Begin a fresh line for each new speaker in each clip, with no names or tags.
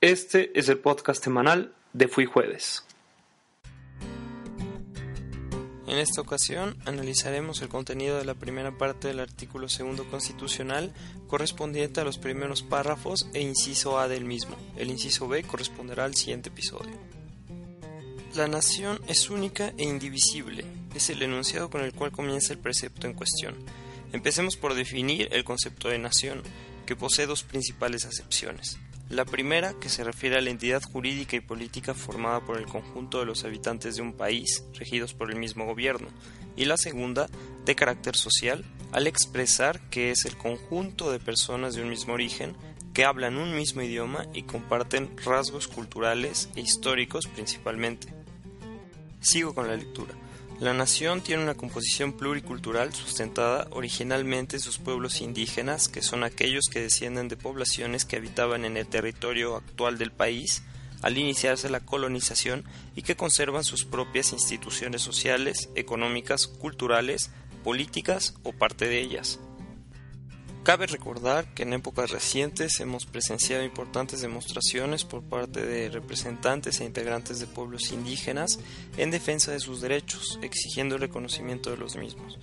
Este es el podcast semanal de Fui Jueves. En esta ocasión analizaremos el contenido de la primera parte del artículo segundo constitucional correspondiente a los primeros párrafos e inciso A del mismo. El inciso B corresponderá al siguiente episodio. La nación es única e indivisible, es el enunciado con el cual comienza el precepto en cuestión. Empecemos por definir el concepto de nación, que posee dos principales acepciones. La primera, que se refiere a la entidad jurídica y política formada por el conjunto de los habitantes de un país, regidos por el mismo gobierno, y la segunda, de carácter social, al expresar que es el conjunto de personas de un mismo origen que hablan un mismo idioma y comparten rasgos culturales e históricos principalmente. Sigo con la lectura. La nación tiene una composición pluricultural sustentada originalmente en sus pueblos indígenas, que son aquellos que descienden de poblaciones que habitaban en el territorio actual del país al iniciarse la colonización y que conservan sus propias instituciones sociales, económicas, culturales, políticas o parte de ellas. Cabe recordar que en épocas recientes hemos presenciado importantes demostraciones por parte de representantes e integrantes de pueblos indígenas en defensa de sus derechos, exigiendo el reconocimiento de los mismos.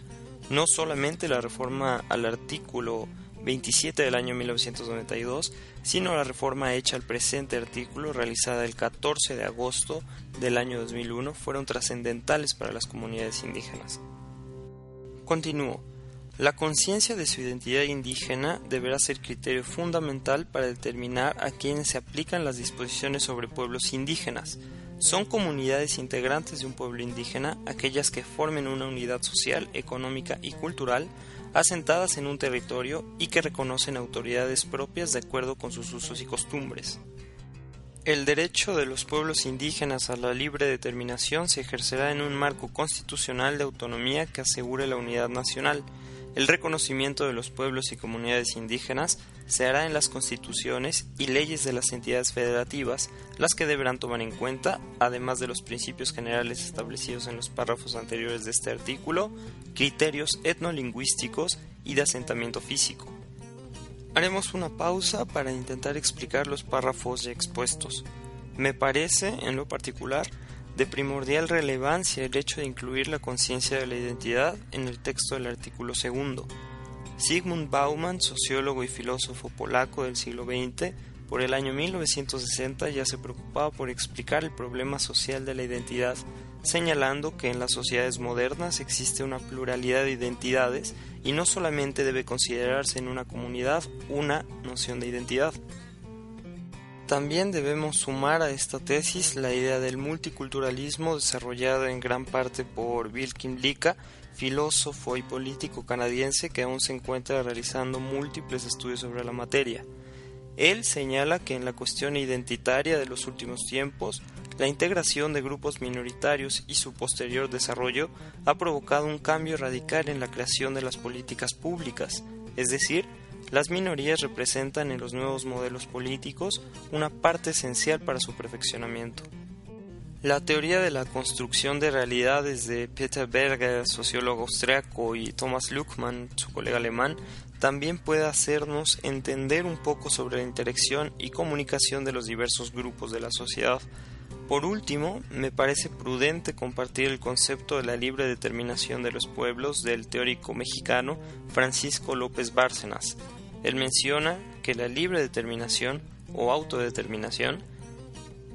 No solamente la reforma al artículo 27 del año 1992, sino la reforma hecha al presente artículo realizada el 14 de agosto del año 2001 fueron trascendentales para las comunidades indígenas. Continúo. La conciencia de su identidad indígena deberá ser criterio fundamental para determinar a quienes se aplican las disposiciones sobre pueblos indígenas. Son comunidades integrantes de un pueblo indígena aquellas que formen una unidad social, económica y cultural asentadas en un territorio y que reconocen autoridades propias de acuerdo con sus usos y costumbres. El derecho de los pueblos indígenas a la libre determinación se ejercerá en un marco constitucional de autonomía que asegure la unidad nacional, el reconocimiento de los pueblos y comunidades indígenas se hará en las constituciones y leyes de las entidades federativas, las que deberán tomar en cuenta, además de los principios generales establecidos en los párrafos anteriores de este artículo, criterios etnolingüísticos y de asentamiento físico. Haremos una pausa para intentar explicar los párrafos ya expuestos. Me parece, en lo particular, de primordial relevancia el hecho de incluir la conciencia de la identidad en el texto del artículo segundo. Sigmund Bauman, sociólogo y filósofo polaco del siglo XX, por el año 1960 ya se preocupaba por explicar el problema social de la identidad, señalando que en las sociedades modernas existe una pluralidad de identidades y no solamente debe considerarse en una comunidad una noción de identidad. También debemos sumar a esta tesis la idea del multiculturalismo desarrollada en gran parte por Wilkin Lika, filósofo y político canadiense que aún se encuentra realizando múltiples estudios sobre la materia. Él señala que en la cuestión identitaria de los últimos tiempos, la integración de grupos minoritarios y su posterior desarrollo ha provocado un cambio radical en la creación de las políticas públicas, es decir, las minorías representan en los nuevos modelos políticos una parte esencial para su perfeccionamiento. La teoría de la construcción de realidades de Peter Berger, sociólogo austriaco, y Thomas Luckmann, su colega alemán, también puede hacernos entender un poco sobre la interacción y comunicación de los diversos grupos de la sociedad. Por último, me parece prudente compartir el concepto de la libre determinación de los pueblos del teórico mexicano Francisco López Bárcenas, él menciona que la libre determinación o autodeterminación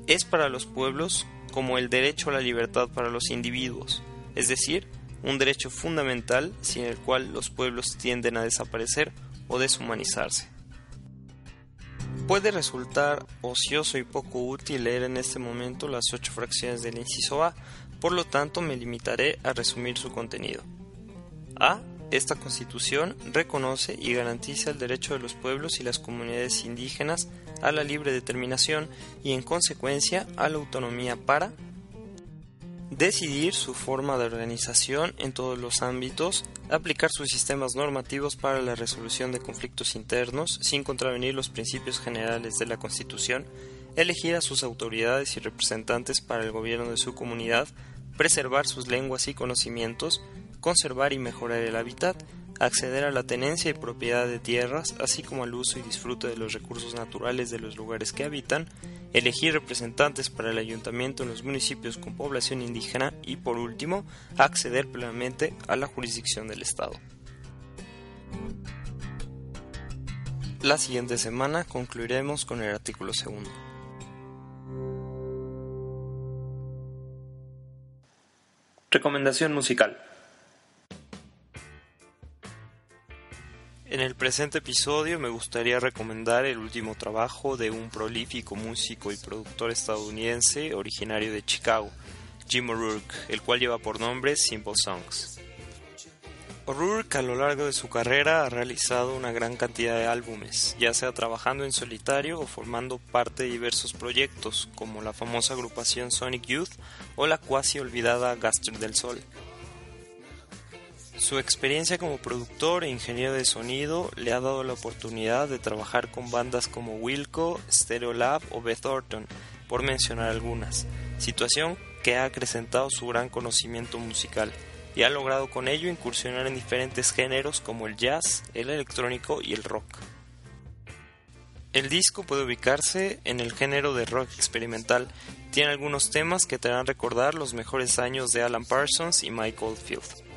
es para los pueblos como el derecho a la libertad para los individuos, es decir, un derecho fundamental sin el cual los pueblos tienden a desaparecer o deshumanizarse. Puede resultar ocioso y poco útil leer en este momento las ocho fracciones del inciso A, por lo tanto me limitaré a resumir su contenido. A esta constitución reconoce y garantiza el derecho de los pueblos y las comunidades indígenas a la libre determinación y en consecuencia a la autonomía para decidir su forma de organización en todos los ámbitos, aplicar sus sistemas normativos para la resolución de conflictos internos sin contravenir los principios generales de la Constitución, elegir a sus autoridades y representantes para el gobierno de su comunidad, preservar sus lenguas y conocimientos, conservar y mejorar el hábitat, acceder a la tenencia y propiedad de tierras, así como al uso y disfrute de los recursos naturales de los lugares que habitan, elegir representantes para el ayuntamiento en los municipios con población indígena y, por último, acceder plenamente a la jurisdicción del Estado. La siguiente semana concluiremos con el artículo segundo. Recomendación musical. En el presente episodio me gustaría recomendar el último trabajo de un prolífico músico y productor estadounidense originario de Chicago, Jim O'Rourke, el cual lleva por nombre Simple Songs. O'Rourke a lo largo de su carrera ha realizado una gran cantidad de álbumes, ya sea trabajando en solitario o formando parte de diversos proyectos, como la famosa agrupación Sonic Youth o la cuasi olvidada Gaster del Sol. Su experiencia como productor e ingeniero de sonido le ha dado la oportunidad de trabajar con bandas como Wilco, Stereolab o Beth Orton, por mencionar algunas, situación que ha acrecentado su gran conocimiento musical y ha logrado con ello incursionar en diferentes géneros como el jazz, el electrónico y el rock. El disco puede ubicarse en el género de rock experimental. Tiene algunos temas que te harán recordar los mejores años de Alan Parsons y Mike Oldfield.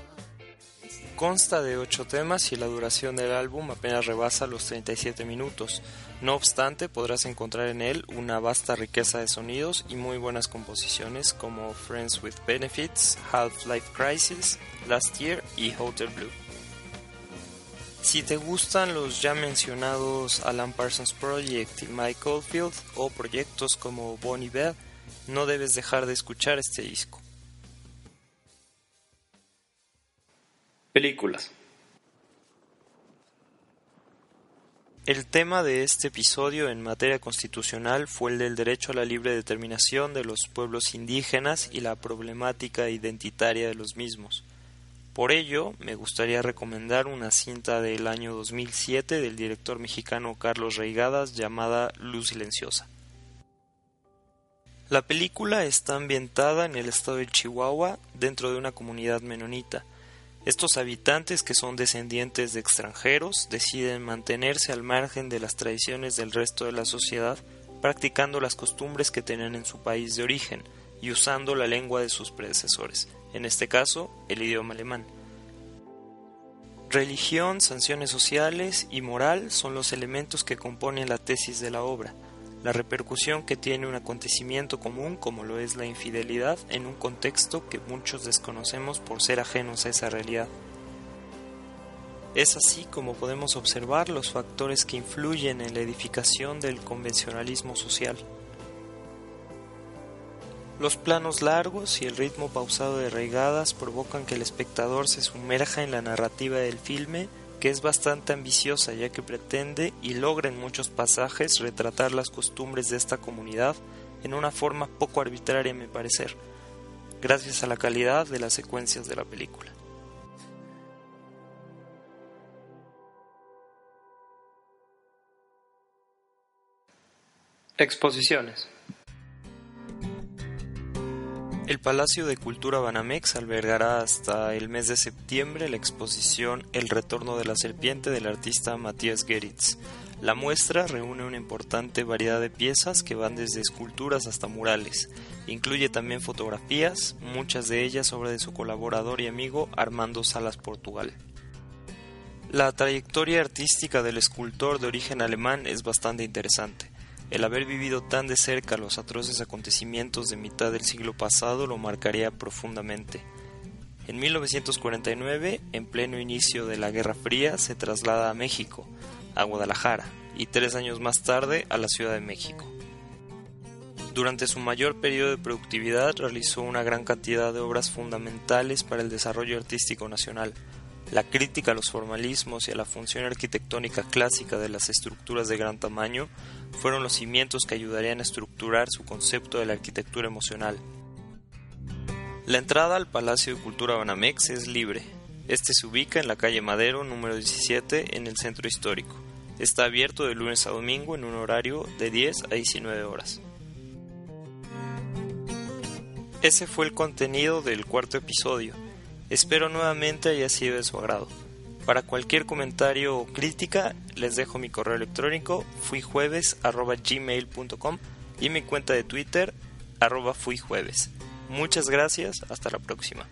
Consta de 8 temas y la duración del álbum apenas rebasa los 37 minutos. No obstante, podrás encontrar en él una vasta riqueza de sonidos y muy buenas composiciones como Friends with Benefits, Half-Life Crisis, Last Year y Hotel Blue. Si te gustan los ya mencionados Alan Parsons Project y Mike Oldfield o proyectos como Bonnie Bell, no debes dejar de escuchar este disco. Películas El tema de este episodio en materia constitucional fue el del derecho a la libre determinación de los pueblos indígenas y la problemática identitaria de los mismos. Por ello, me gustaría recomendar una cinta del año 2007 del director mexicano Carlos Reigadas llamada Luz Silenciosa. La película está ambientada en el estado de Chihuahua dentro de una comunidad menonita, estos habitantes, que son descendientes de extranjeros, deciden mantenerse al margen de las tradiciones del resto de la sociedad, practicando las costumbres que tenían en su país de origen y usando la lengua de sus predecesores, en este caso el idioma alemán. Religión, sanciones sociales y moral son los elementos que componen la tesis de la obra la repercusión que tiene un acontecimiento común como lo es la infidelidad en un contexto que muchos desconocemos por ser ajenos a esa realidad. Es así como podemos observar los factores que influyen en la edificación del convencionalismo social. Los planos largos y el ritmo pausado de reigadas provocan que el espectador se sumerja en la narrativa del filme que es bastante ambiciosa ya que pretende y logra en muchos pasajes retratar las costumbres de esta comunidad en una forma poco arbitraria a mi parecer, gracias a la calidad de las secuencias de la película. Exposiciones el Palacio de Cultura Banamex albergará hasta el mes de septiembre la exposición El retorno de la serpiente del artista Matías Geritz. La muestra reúne una importante variedad de piezas que van desde esculturas hasta murales. Incluye también fotografías, muchas de ellas obra de su colaborador y amigo Armando Salas Portugal. La trayectoria artística del escultor de origen alemán es bastante interesante. El haber vivido tan de cerca los atroces acontecimientos de mitad del siglo pasado lo marcaría profundamente. En 1949, en pleno inicio de la Guerra Fría, se traslada a México, a Guadalajara, y tres años más tarde a la Ciudad de México. Durante su mayor periodo de productividad realizó una gran cantidad de obras fundamentales para el desarrollo artístico nacional, la crítica a los formalismos y a la función arquitectónica clásica de las estructuras de gran tamaño fueron los cimientos que ayudarían a estructurar su concepto de la arquitectura emocional. La entrada al Palacio de Cultura Banamex es libre. Este se ubica en la calle Madero número 17 en el centro histórico. Está abierto de lunes a domingo en un horario de 10 a 19 horas. Ese fue el contenido del cuarto episodio. Espero nuevamente haya sido de su agrado. Para cualquier comentario o crítica, les dejo mi correo electrónico fuijueves.gmail.com y mi cuenta de Twitter arroba fuijueves. Muchas gracias, hasta la próxima.